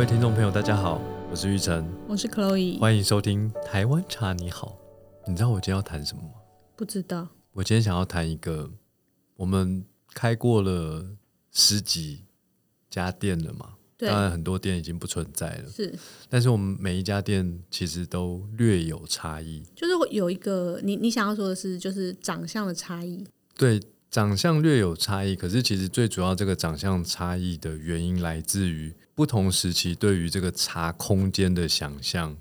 位听众朋友，大家好，我是玉成，我是 Chloe，欢迎收听台湾茶你好。你知道我今天要谈什么吗？不知道，我今天想要谈一个，我们开过了十几家店了嘛，对当然很多店已经不存在了，是但是我们每一家店其实都略有差异。就是有一个你你想要说的是，就是长相的差异，对，长相略有差异，可是其实最主要这个长相差异的原因来自于不同时期对于这个茶空间的想象，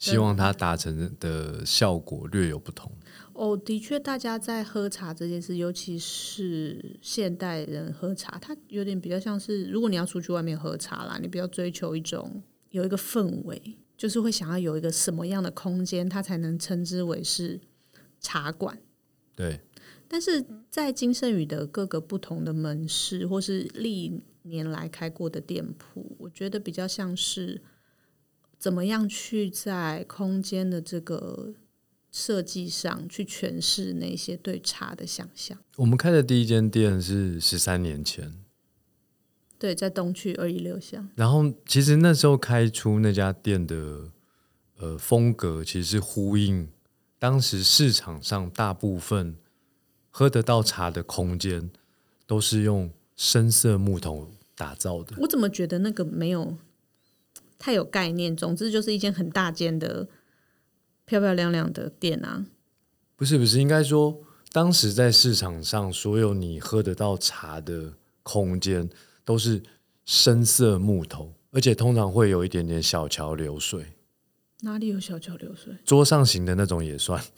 希望它达成的效果略有不同。哦，的确，大家在喝茶这件事，尤其是现代人喝茶，它有点比较像是，如果你要出去外面喝茶啦，你比较追求一种有一个氛围，就是会想要有一个什么样的空间，它才能称之为是茶馆。对，但是在金盛宇的各个不同的门市，或是历年来开过的店铺，我觉得比较像是怎么样去在空间的这个设计上去诠释那些对茶的想象。我们开的第一间店是十三年前，对，在东区二一六巷，然后其实那时候开出那家店的呃风格，其实是呼应当时市场上大部分喝得到茶的空间都是用深色木头打造的。我怎么觉得那个没有太有概念？总之就是一间很大间的、漂漂亮亮的店啊。不是不是，应该说当时在市场上所有你喝得到茶的空间都是深色木头，而且通常会有一点点小桥流水，哪里有小桥流水？桌上型的那种也算。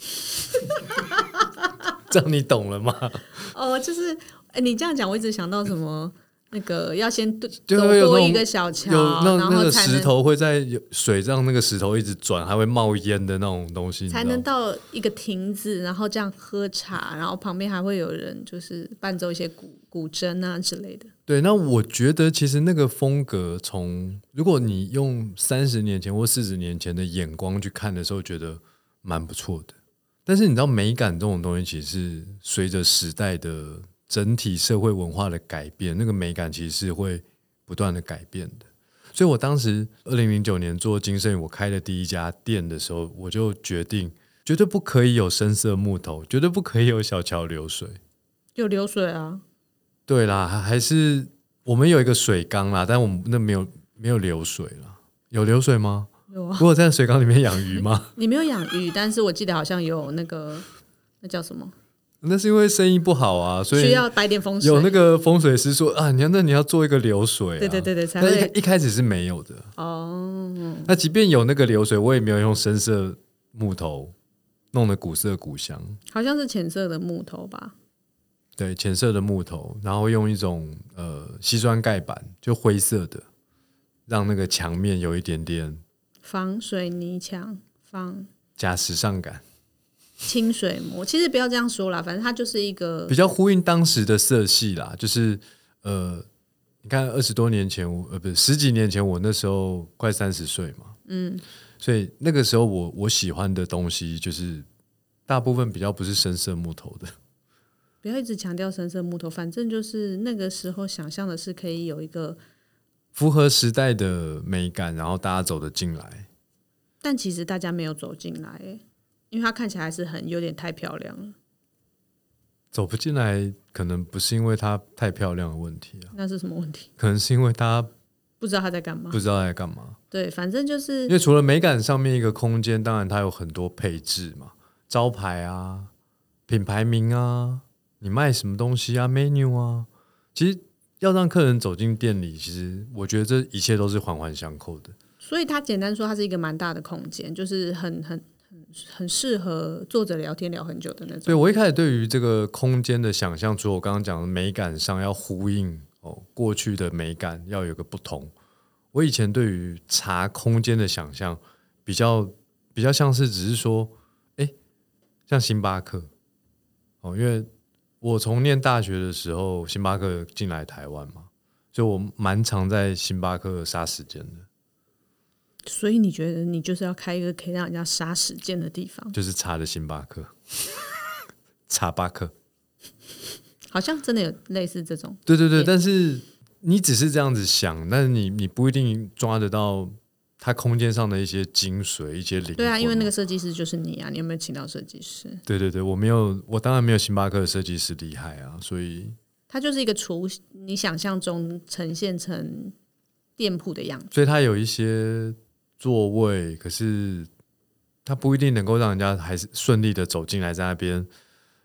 这样你懂了吗？哦，就是哎，你这样讲，我一直想到什么？那个要先走过一个小桥，有那然那个石头会在有水让那个石头一直转，还会冒烟的那种东西，才能到一个亭子，然后这样喝茶，然后旁边还会有人就是伴奏一些古古筝啊之类的。对，那我觉得其实那个风格从，如果你用三十年前或四十年前的眼光去看的时候，觉得蛮不错的。但是你知道，美感这种东西其实是随着时代的整体社会文化的改变，那个美感其实是会不断的改变的。所以我当时二零零九年做金盛宇，我开的第一家店的时候，我就决定绝对不可以有深色木头，绝对不可以有小桥流水。有流水啊，对啦，还还是我们有一个水缸啦，但我们那没有没有流水啦。有流水吗？有啊。我有在水缸里面养鱼吗？你没有养鱼，但是我记得好像有那个那叫什么，那是因为生意不好啊，所以需要摆点风水。有那个风水师说啊，你要那你要做一个流水、啊。对对对对，才但一开会一开始是没有的。哦。那即便有那个流水，我也没有用深色木头弄得古色古香。好像是浅色的木头吧？对，浅色的木头，然后用一种呃西砖盖板，就灰色的，让那个墙面有一点点防水泥墙，防加时尚感。清水模。其实不要这样说啦，反正它就是一个比较呼应当时的色系啦，就是呃，你看二十多年前，我呃不是十几年前，我那时候快三十岁嘛，嗯，所以那个时候我我喜欢的东西就是大部分比较不是深色木头的，不要一直强调深色木头，反正就是那个时候想象的是可以有一个，符合时代的美感，然后大家走得进来。但其实大家没有走进来，欸因为它看起来还是很有点太漂亮了。走不进来，可能不是因为它太漂亮的问题啊，那是什么问题？可能是因为大家不知道他在干嘛不。知道在干嘛。对，反正就是因为除了美感上面一个空间，当然它有很多配置嘛，招牌啊、品牌名啊、你卖什么东西啊、menu 啊，其实要让客人走进店里，其实我觉得这一切都是环环相扣的。所以它简单说，它是一个蛮大的空间，就是很很很适合坐着聊天聊很久的那种。对我一开始对于这个空间的想象，除了我刚刚讲的美感上要呼应哦过去的美感要有个不同，我以前对于茶空间的想象比较比较像是只是说，哎，像星巴克。哦，因为我从念大学的时候，星巴克进来台湾嘛，所以我蛮常在星巴克杀时间的，所以你觉得你就是要开一个可以让人家杀时间的地方，就是查的星巴克，查巴克。好像真的有类似这种。对对对，但是你只是这样子想，但是你你不一定抓得到它空间上的一些精髓、一些灵魂。对啊，因为那个设计师就是你啊，你有没有请到设计师？对对对，我没有，我当然没有星巴克的设计师厉害啊，所以它就是一个雏，你想象中呈现成店铺的样子。所以它有一些座位，可是它不一定能够让人家还是顺利的走进来，在那边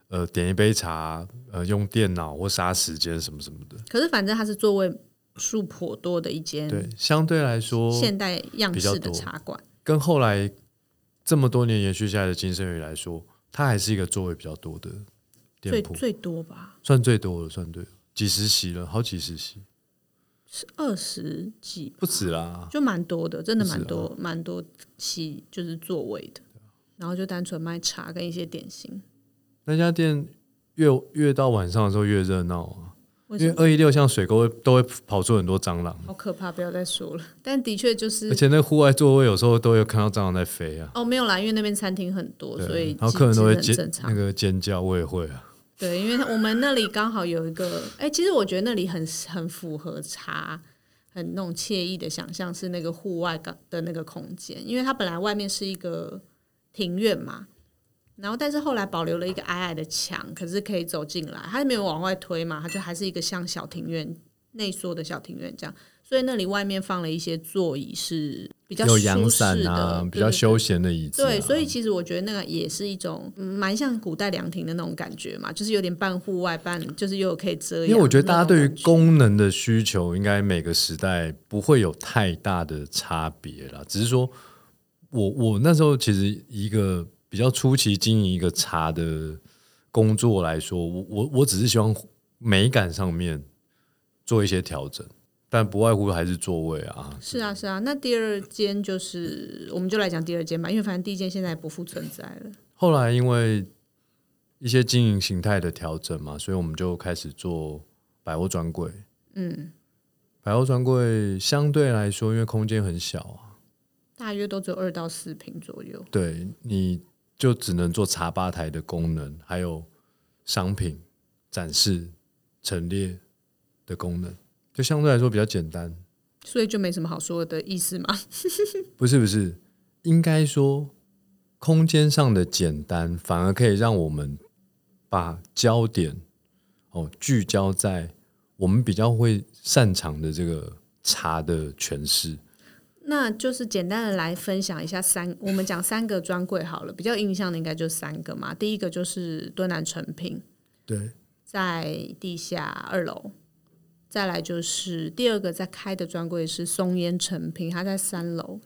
呃点一杯茶，呃用电脑或杀时间什么什么的。可是反正它是座位数颇多的一间对，相对来说，现代样式的茶馆。跟后来这么多年延续下来的金生宇来说，它还是一个座位比较多的最店铺，最多吧，算最多了，算对了，几十席了，好几十席，是二十几，不止啦。就蛮多的，真的蛮多蛮多期就是座位的，然后就单纯卖茶跟一些点心。那家店越越到晚上的时候越热闹啊，因为？二一六像水沟都会跑出很多蟑螂，好可怕！不要再说了。但的确就是而且那户外座位有时候都有看到蟑螂在飞啊。哦，没有啦，因为那边餐厅很多，所以，然后客人都会尖。那个尖叫，我也会啊。对，因为我们那里刚好有一个，哎、其实我觉得那里很很符合茶，很那种惬意的想象，是那个户外的那个空间，因为它本来外面是一个庭院嘛，然后但是后来保留了一个矮矮的墙，可是可以走进来，它没有往外推嘛，它就还是一个像小庭院内缩的小庭院这样，所以那里外面放了一些座椅是比较有阳伞的，啊，比较休闲的椅子、啊。对，所以其实我觉得那个也是一种嗯蛮像古代凉亭的那种感觉嘛，就是有点半户外半，就是又有可以遮阳。因为我觉得大家对于功能的需求，应该每个时代不会有太大的差别啦。只是说我我那时候其实一个比较初期经营一个茶的工作来说，我我我只是希望美感上面做一些调整，但不外乎还是座位啊。是啊是啊，那第二间就是我们就来讲第二间吧，因为反正第一间现在不复存在了。后来因为一些经营形态的调整嘛，所以我们就开始做百货专柜。嗯，百货专柜相对来说，因为空间很小啊，大约都只有二到四平左右。对，你就只能做茶吧台的功能，还有商品展示、陈列的功能，就相对来说比较简单。所以就没什么好说的意思嘛。不是不是，应该说空间上的简单，反而可以让我们把焦点哦聚焦在我们比较会擅长的这个茶的诠释。那就是简单的来分享一下三，我们讲三个专柜好了，比较印象的应该就三个嘛。第一个就是敦南成品，对，在地下二楼，再来就是第二个在开的专柜是松烟成品，它在三楼，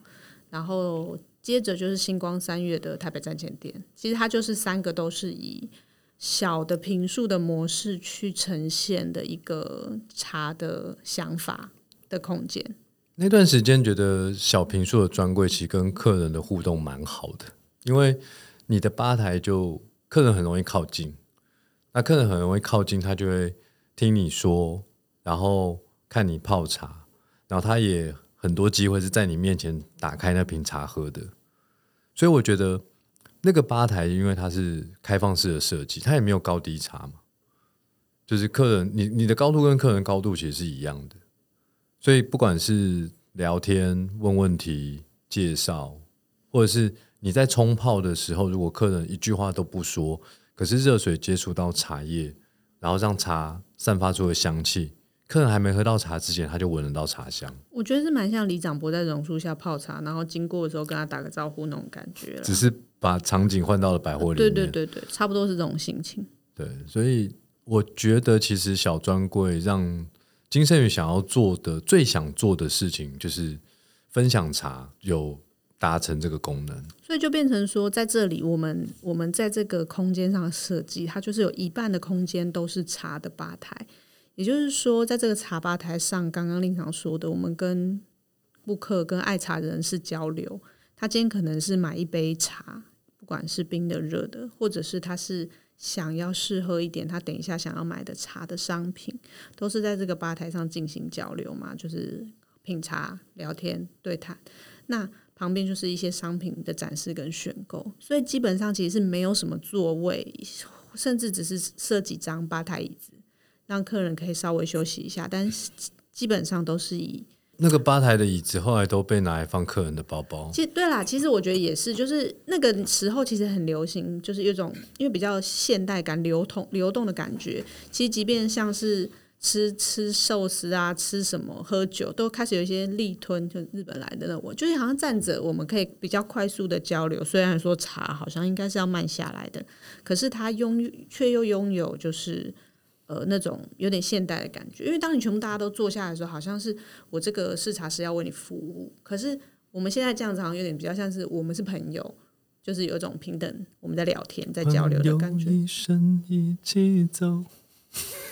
然后接着就是星光三月的台北站前店，其实它就是三个都是以小的平数的模式去呈现的一个茶的想法的空间。那段时间觉得小平数的专柜其实跟客人的互动蛮好的，因为你的吧台就客人很容易靠近，那客人很容易靠近，他就会听你说，然后看你泡茶，然后他也很多机会是在你面前打开那瓶茶喝的，所以我觉得那个吧台因为它是开放式的设计，它也没有高低差嘛，就是客人你你的高度跟客人高度其实是一样的。所以不管是聊天、问问题、介绍，或者是你在冲泡的时候，如果客人一句话都不说，可是热水接触到茶叶，然后让茶散发出的香气，客人还没喝到茶之前，他就闻得到茶香。我觉得是蛮像李长博在榕树下泡茶，然后经过的时候跟他打个招呼那种感觉。只是把场景换到了百货里对面。对对对，差不多是这种心情。对，所以我觉得其实小专柜让金盛宇想要做的最想做的事情，就是分享茶有达成这个功能。所以就变成说，在这里，我们我们在这个空间上的设计，它就是有一半的空间都是茶的吧台，也就是说，在这个茶吧台上，刚刚令常说的，我们跟顾客、跟爱茶人士交流，他今天可能是买一杯茶，不管是冰的、热的，或者是他是想要试喝一点他等一下想要买的茶的商品，都是在这个吧台上进行交流嘛，就是品茶、聊天、对谈。那旁边就是一些商品的展示跟选购，所以基本上其实是没有什么座位，甚至只是设几张吧台椅子，让客人可以稍微休息一下。但是基本上都是以那个吧台的椅子后来都被拿来放客人的包包。其实对啦，其实我觉得也是，就是那个时候其实很流行，就是有一种因为比较现代感、流通、流动的感觉。其实即便像是吃吃寿司啊，吃什么喝酒，都开始有一些立吞，就日本来的那我，就是好像站着我们可以比较快速的交流。虽然说茶好像应该是要慢下来的，可是它拥却又拥有就是。呃，那种有点现代的感觉，因为当你全部大家都坐下来的时候，好像是我这个视察师要为你服务。可是我们现在这样子，好像有点比较像是我们是朋友，就是有一种平等，我们在聊天，在交流的感觉。一生一起走。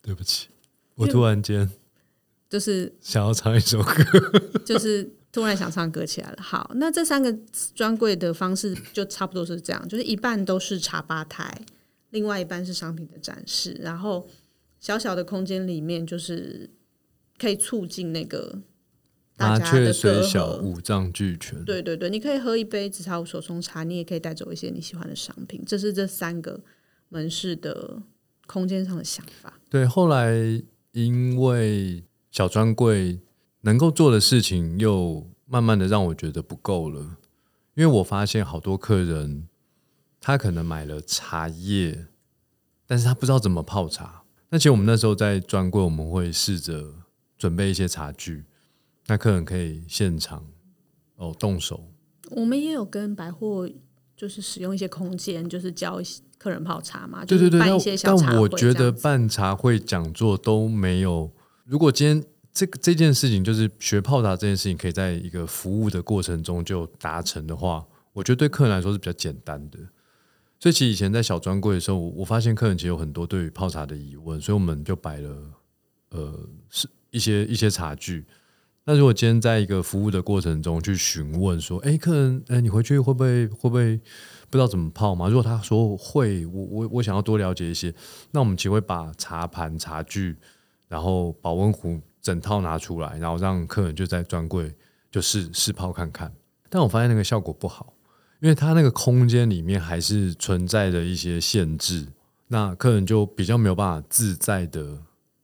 对不起，我突然间就是想要唱一首歌，就是突然想唱歌起来了。好，那这三个专柜的方式就差不多是这样，就是一半都是茶吧台，另外一半是商品的展示，然后小小的空间里面就是可以促进那个大麻家的雀虽。小五脏俱全。对对对，你可以喝一杯紫茶壶手冲茶，你也可以带走一些你喜欢的商品。这是这三个门市的空间上的想法。对，后来因为小专柜能够做的事情，又慢慢的让我觉得不够了。因为我发现好多客人，他可能买了茶叶，但是他不知道怎么泡茶。那其实我们那时候在专柜，我们会试着准备一些茶具，那客人可以现场哦动手。我们也有跟百货就是使用一些空间，就是教客人泡茶嘛，对对对，就是办但一些小茶但我觉得办茶会讲座都没有。如果今天这个这件事情就是学泡茶这件事情，可以在一个服务的过程中就达成的话，我觉得对客人来说是比较简单的。所以其实以前在小专柜的时候，我我发现客人其实有很多对于泡茶的疑问，所以我们就摆了呃是一些一些茶具。那如果今天在一个服务的过程中去询问说，哎，客人，哎，你回去会不会会不会不知道怎么泡吗？如果他说会，我我我想要多了解一些，那我们其实会把茶盘、茶具，然后保温壶整套拿出来，然后让客人就在专柜就试试泡看看。但我发现那个效果不好，因为它那个空间里面还是存在着一些限制，那客人就比较没有办法自在的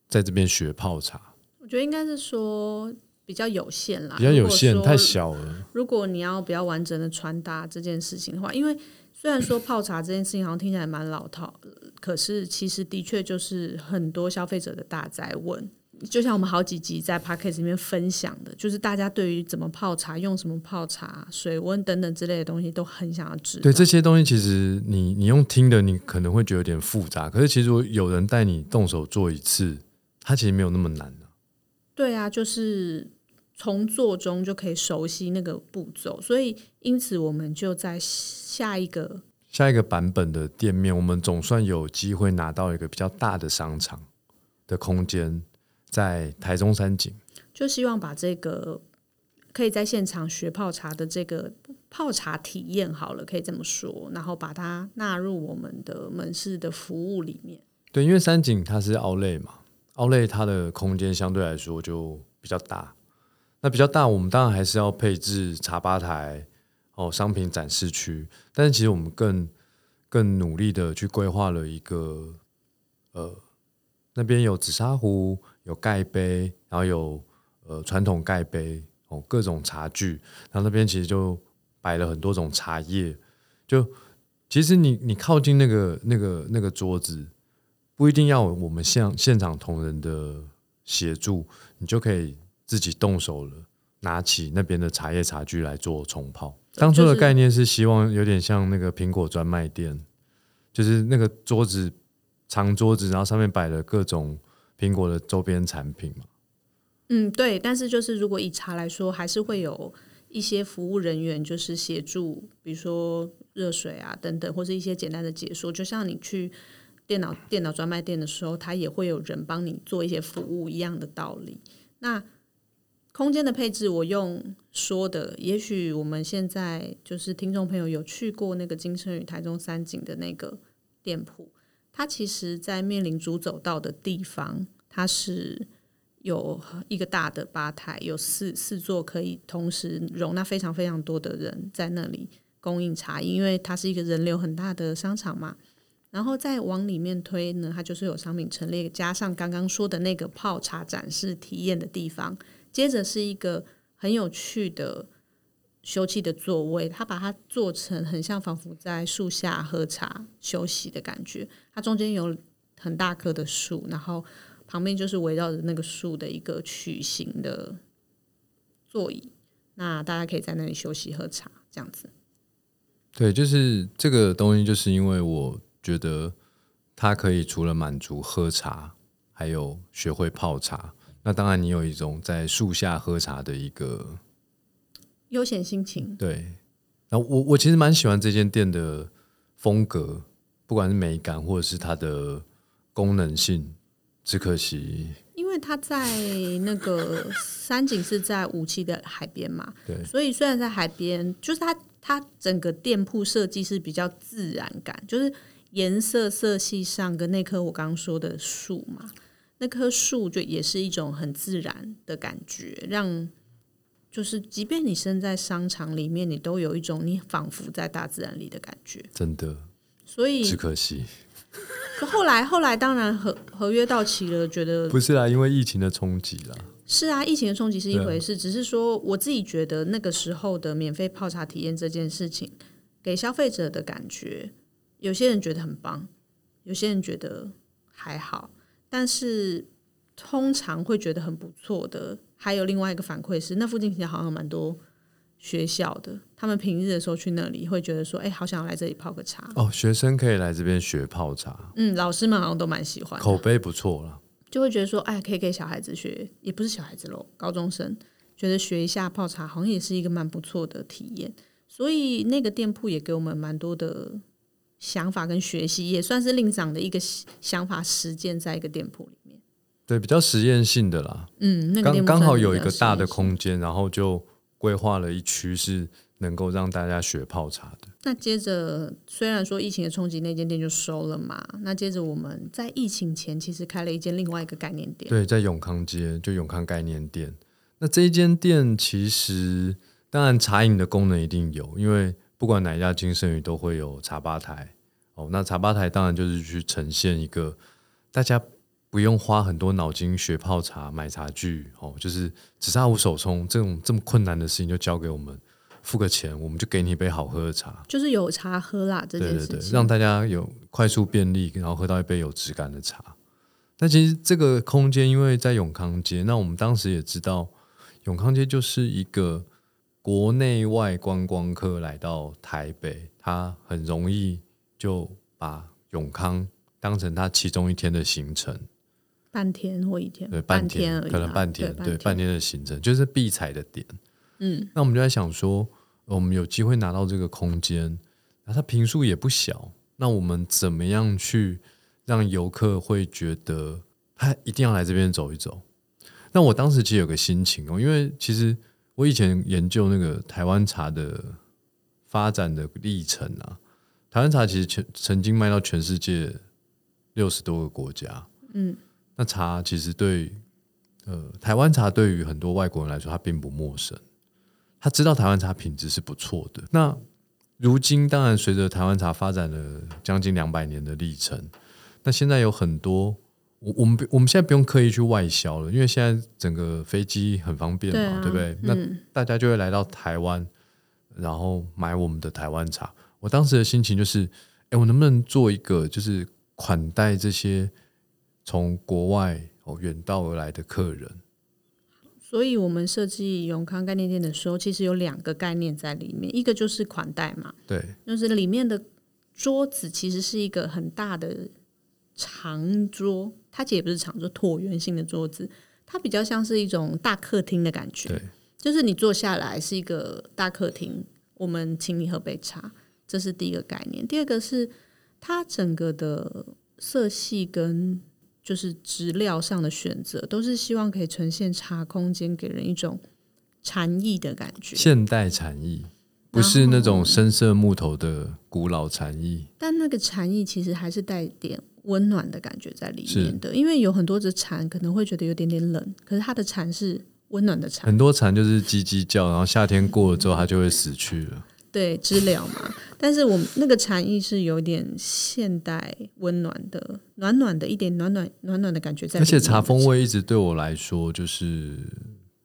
在这边学泡茶，我觉得应该是说比较有限啦，比较有限，太小了。如果你要比较完整的传达这件事情的话，因为虽然说泡茶这件事情好像听起来蛮老套，可是其实的确就是很多消费者的大灾问。就像我们好几集在 p a c k a g e 里面分享的，就是大家对于怎么泡茶、用什么泡茶、水温等等之类的东西都很想要知道。对这些东西，其实你你用听的，你可能会觉得有点复杂。可是其实有人带你动手做一次，它其实没有那么难的、对啊，就是从做中就可以熟悉那个步骤，所以因此我们就在下一个下一个版本的店面，我们总算有机会拿到一个比较大的商场的空间，在台中山景。就希望把这个可以在现场学泡茶的这个泡茶体验好了，可以这么说，然后把它纳入我们的门市的服务里面。对，因为山景它是奥类嘛，奥类它的空间相对来说就比较大。那比较大，我们当然还是要配置茶吧台哦，商品展示区。但是其实我们更更努力的去规划了一个呃，那边有紫砂壶，有盖杯，然后有呃传统盖杯哦，各种茶具。然后那边其实就摆了很多种茶叶，就其实你你靠近那个那个那个桌子，不一定要我们现现场同仁的协助，你就可以自己动手了，拿起那边的茶叶茶具来做冲泡。当初的概念是希望有点像那个苹果专卖店，就是那个桌子长桌子，然后上面摆了各种苹果的周边产品嘛。嗯，对。但是就是如果以茶来说，还是会有一些服务人员就是协助，比如说热水啊等等，或是一些简单的解说。就像你去电脑电脑专卖店的时候，他也会有人帮你做一些服务一样的道理。那空间的配置，我用说的，也许我们现在就是听众朋友有去过那个金盛宇台中三井的那个店铺，它其实在面临主走道的地方，它是有一个大的吧台，有四四座可以同时容纳非常非常多的人在那里供应茶饮，因为它是一个人流很大的商场嘛。然后再往里面推呢，它就是有商品陈列，加上刚刚说的那个泡茶展示体验的地方，接着是一个很有趣的休憩的座位，它把它做成很像仿佛在树下喝茶休息的感觉。它中间有很大棵的树，然后旁边就是围绕着那个树的一个曲形的座椅，那大家可以在那里休息喝茶，这样子。对，就是这个东西，就是因为我觉得它可以除了满足喝茶，还有学会泡茶。那当然，你有一种在树下喝茶的一个悠闲心情。对，然后我我其实蛮喜欢这间店的风格，不管是美感或者是它的功能性，只可惜因为它在那个山景是在五期的海边嘛，对所以虽然在海边，就是它它整个店铺设计是比较自然感，就是颜色色系上跟那棵我刚刚说的树嘛，那棵树就也是一种很自然的感觉，让就是即便你身在商场里面，你都有一种你仿佛在大自然里的感觉。真的所以只可惜可后来后来当然合合约到期了，觉得不是啦，因为疫情的冲击啦。是啊，疫情的冲击是一回事，只是说我自己觉得那个时候的免费泡茶体验这件事情，给消费者的感觉，有些人觉得很棒，有些人觉得还好，但是通常会觉得很不错的，还有另外一个反馈是，那附近其实好像蛮多学校的，他们平日的时候去那里会觉得说，哎、好想要来这里泡个茶。哦，学生可以来这边学泡茶，嗯，老师们好像都蛮喜欢的，口碑不错啦。就会觉得说，哎，可以给小孩子学，也不是小孩子喽，高中生觉得学一下泡茶，好像也是一个蛮不错的体验。所以那个店铺也给我们蛮多的想法跟学习，也算是令长的一个想法实践在一个店铺里面。对，比较实验性的啦。嗯，那个刚刚好有一个大的。空间，然后就规划了一区是能够让大家学泡茶的。那接着，虽然说疫情的冲击，那间店就收了嘛。那接着我们在疫情前其实开了一间另外一个概念店。对，在永康街就永康概念店。那这一间店其实当然茶饮的功能一定有，因为不管哪一家金盛宇都会有茶吧台哦。那茶吧台当然就是去呈现一个大家不用花很多脑筋学泡茶、买茶具哦，就是只差无手冲这种这么困难的事情就交给我们，付个钱我们就给你一杯好喝的茶。就是有茶喝啦，这对对对，件事情。让大家有快速便利，然后喝到一杯有质感的茶。但其实这个空间，因为在永康街，那我们当时也知道，永康街就是一个国内外观光客来到台北，他很容易就把永康当成他其中一天的行程，半天或一天，对，半半天而已啦可能半天，对对，半天的行程就是必踩的点。嗯，那我们就在想说，呃我们有机会拿到这个空间，那它平数也不小，那我们怎么样去让游客会觉得他一定要来这边走一走？那我当时其实有个心情哦，因为其实我以前研究那个台湾茶的发展的历程啊，台湾茶其实全曾经卖到全世界六十多个国家，嗯，那茶其实对呃台湾茶对于很多外国人来说，他并不陌生。他知道台湾茶品质是不错的。那如今当然随着台湾茶发展了将近两百年的历程，那现在有很多我我们不我们现在不用刻意去外销了，因为现在整个飞机很方便嘛，对啊对不对？那嗯大家就会来到台湾，然后买我们的台湾茶。我当时的心情就是，哎，我能不能做一个就是款待这些从国外哦远道而来的客人？所以我们设计永康概念店的时候，其实有两个概念在里面，一个就是款待嘛，对，就是里面的桌子其实是一个很大的长桌，它其实也不是长桌，椭圆形的桌子，它比较像是一种大客厅的感觉对。就是你坐下来是一个大客厅，我们请你喝杯茶，这是第一个概念。第二个是它整个的色系跟就是质料上的选择，都是希望可以呈现茶空间给人一种禅意的感觉。现代禅意，不是那种深色木头的古老禅意。但那个禅意其实还是带点温暖的感觉在里面的，因为有很多的禅可能会觉得有点点冷，可是它的禅是温暖的禅，很多蝉就是叽叽叫，然后夏天过了之后，它就会死去了。对知了嘛。但是我们那个禅意是有点现代温暖的，暖暖的一点暖暖暖暖的感觉在。而且茶风味一直对我来说就是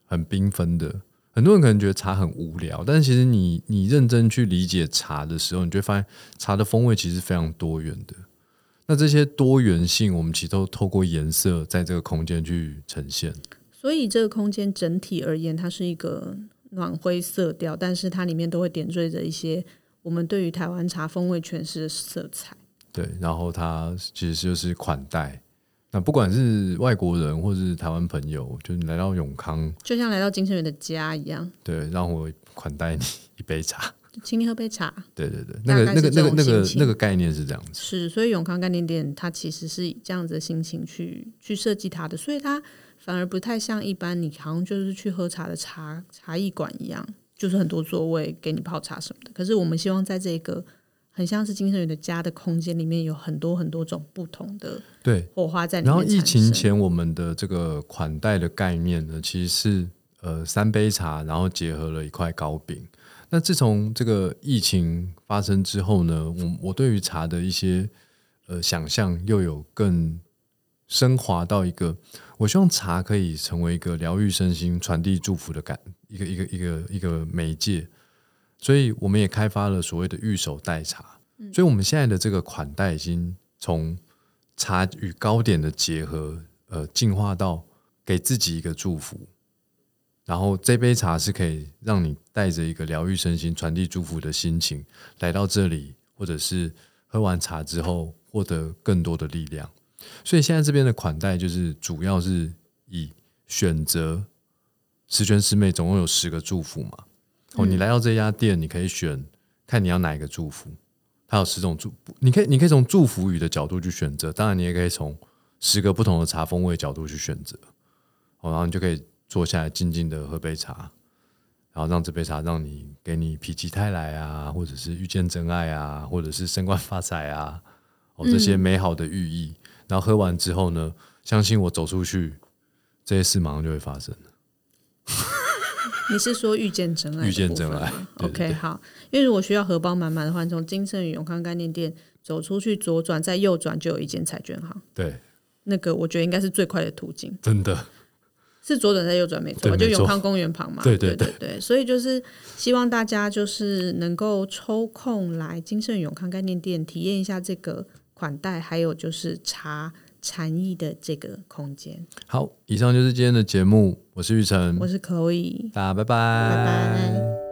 很缤纷的。很多人可能觉得茶很无聊，但是其实你你认真去理解茶的时候，你就会发现茶的风味其实非常多元的。那这些多元性，我们其实都透过颜色在这个空间去呈现。所以这个空间整体而言，它是一个暖灰色调，但是它里面都会点缀着一些我们对于台湾茶风味诠释的色彩。对，然后它其实就是款待。那不管是外国人或是台湾朋友，就是来到永康，就像来到金生源的家一样，对，让我款待你一杯茶，请你喝杯茶。对对对，那个那个那个那个那个概念是这样子。是，所以永康概念店它其实是以这样子的心情去去设计它的，所以它反而不太像一般你好像就是去喝茶的茶茶艺馆一样，就是很多座位给你泡茶什么的。可是我们希望在这个。很像是金圣宇的家的空间里面有很多很多种不同的对火花在里面。然后疫情前我们的这个款待的概念呢，其实是呃三杯茶，然后结合了一块糕饼。那自从这个疫情发生之后呢，我我对于茶的一些呃想象又有更升华到一个，我希望茶可以成为一个疗愈身心、传递祝福的感一个一个一个一个媒介。所以我们也开发了所谓的御手代茶，所以我们现在的这个款待已经从茶与糕点的结合，呃，进化到给自己一个祝福，然后这杯茶是可以让你带着一个疗愈身心、传递祝福的心情来到这里，或者是喝完茶之后获得更多的力量。所以现在这边的款待就是主要是以选择十全十美，总共有十个祝福嘛。哦，你来到这家店，你可以选看你要哪一个祝福，它有十种祝，你可以你可以从祝福语的角度去选择，当然你也可以从十个不同的茶风味角度去选择，哦，然后你就可以坐下来静静的喝杯茶，然后让这杯茶让你给你否极泰来啊，或者是遇见真爱啊，或者是升官 发财啊，哦，这些美好的寓意，然后喝完之后呢，相信我走出去，这些事马上就会发生了。你是说遇见真爱？遇见真爱。OK，好。因为如果需要荷包满满的话，从金盛宇永康概念店走出去，左转再右转就有一间彩券行。对，那个我觉得应该是最快的途径。真的，是左转再右转没错，就永康公园旁嘛。对对对对，所以就是希望大家就是能够抽空来金盛宇永康概念店体验一下这个款待，还有就是茶。禅意的这个空间。好，以上就是今天的节目。我是玉成，我是可以，大家拜拜，拜拜。